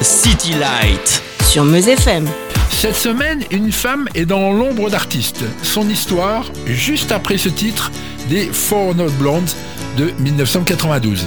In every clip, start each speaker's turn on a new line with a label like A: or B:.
A: City Light.
B: Sur Meuse FM.
C: Cette semaine, une femme est dans l'ombre d'artiste. Son histoire, juste après ce titre, des Four Note Blondes de 1992.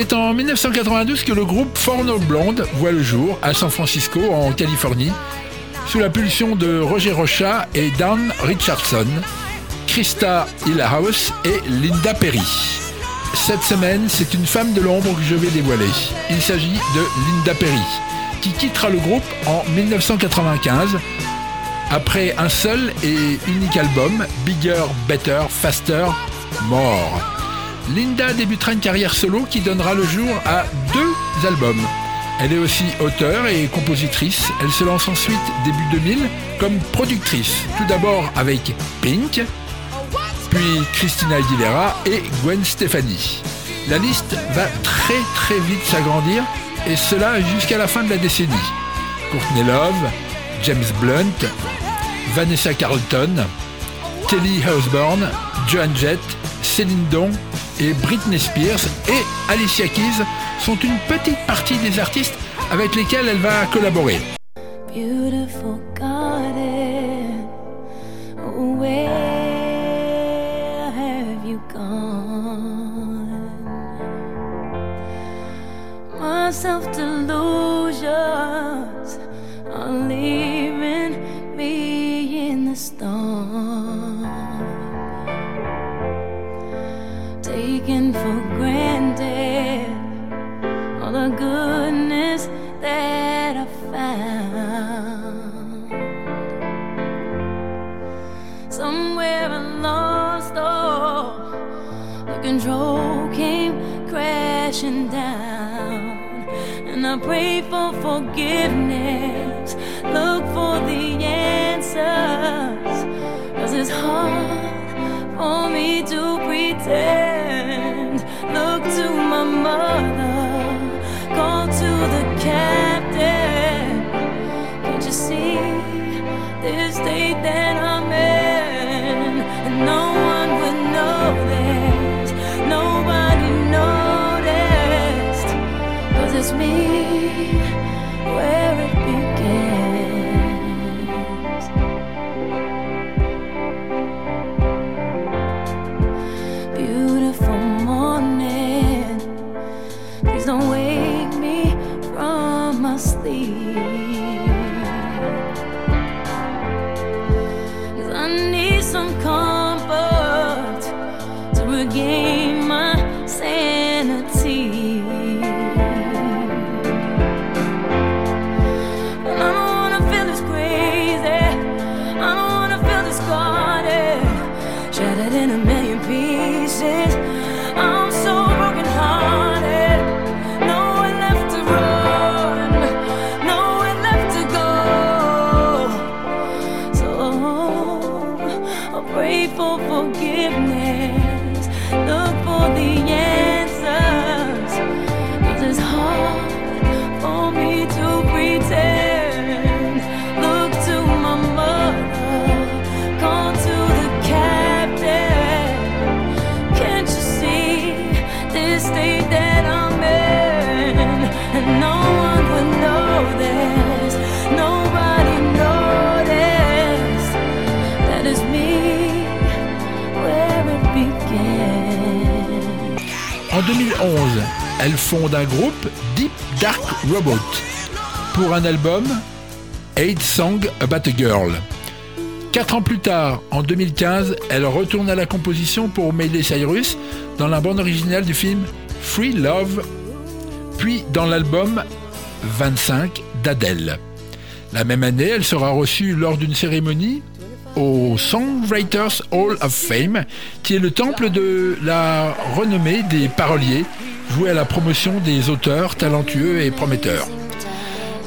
C: C'est en 1992 que le groupe Four Note Blonde voit le jour à San Francisco, en Californie, sous la pulsion de Roger Rocha et Dan Richardson, Krista Hillhouse et Linda Perry. Cette semaine, c'est une femme de l'ombre que je vais dévoiler. Il s'agit de Linda Perry, qui quittera le groupe en 1995 après un seul et unique album, Bigger, Better, Faster, More. Linda débutera une carrière solo qui donnera le jour à deux albums. Elle est aussi auteure et compositrice. Elle se lance ensuite début 2000 comme productrice. Tout d'abord avec Pink, puis Christina Aguilera et Gwen Stefani. La liste va très très vite s'agrandir et cela jusqu'à la fin de la décennie. Courtney Love, James Blunt, Vanessa Carlton, Kelly Osbourne, Joan Jett, Céline Dion et Britney Spears et Alicia Keys sont une petite partie des artistes avec lesquels elle va collaborer.
D: Beautiful garden, where have you gone? My self delusions are leaving me in the storm. And I pray for forgiveness. Look for the answers, cause it's hard for me to pretend. Look to my mother, call to the captain. Can't you see this state that
C: 2011, elle fonde un groupe Deep Dark Robot pour un album Eight Song About a Girl. Quatre ans plus tard, en 2015, elle retourne à la composition pour Miley Cyrus dans la bande originale du film Free Love, puis dans l'album 25 d'Adèle. La même année, elle sera reçue lors d'une cérémonie au Songwriters Hall of Fame, qui est le temple de la renommée des paroliers, voué à la promotion des auteurs talentueux et prometteurs.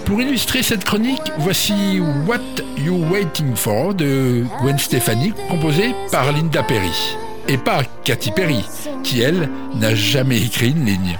C: Pour illustrer cette chronique, voici What You Waiting For de Gwen Stefani, composé par Linda Perry. Et pas Katy Perry, qui elle n'a jamais écrit une ligne.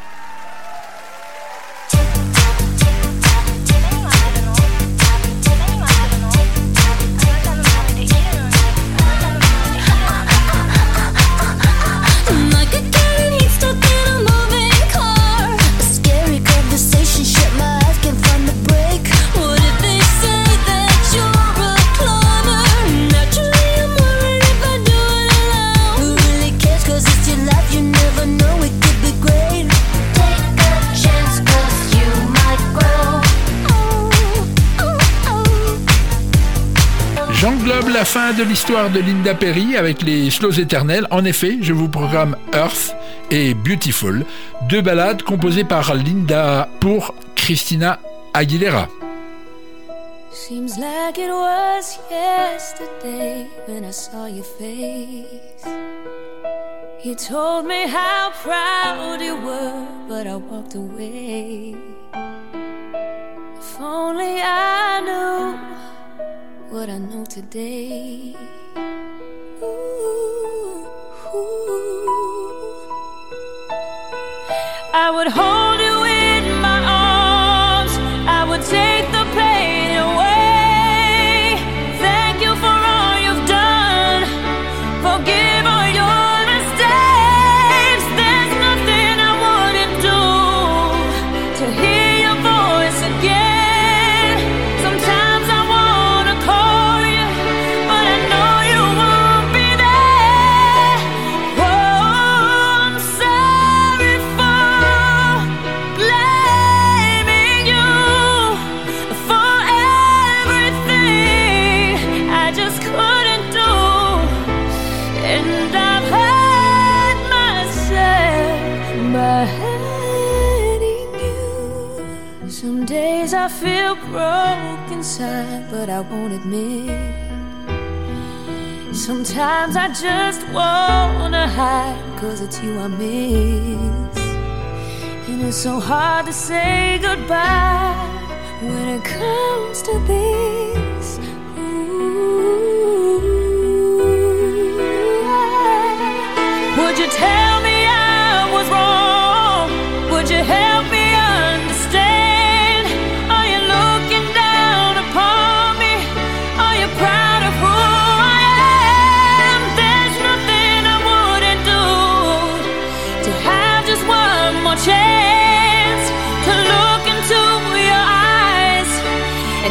C: La fin de l'histoire de Linda Perry avec les slows éternels. En effet, je vous programme Earth et Beautiful, deux ballades composées par Linda pour Christina Aguilera.
D: Seems like it was yesterday when I saw your face. You told me how proud you were, but I walked away. If only what I know today. Ooh, ooh. I would hold but I won't admit. Sometimes I just wanna hide, cause it's you I miss. And it's so hard to say goodbye when it comes to this. Ooh. Would you tell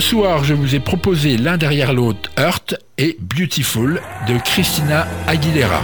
C: Ce soir, je vous ai proposé l'un derrière l'autre Hurt et Beautiful de Christina Aguilera.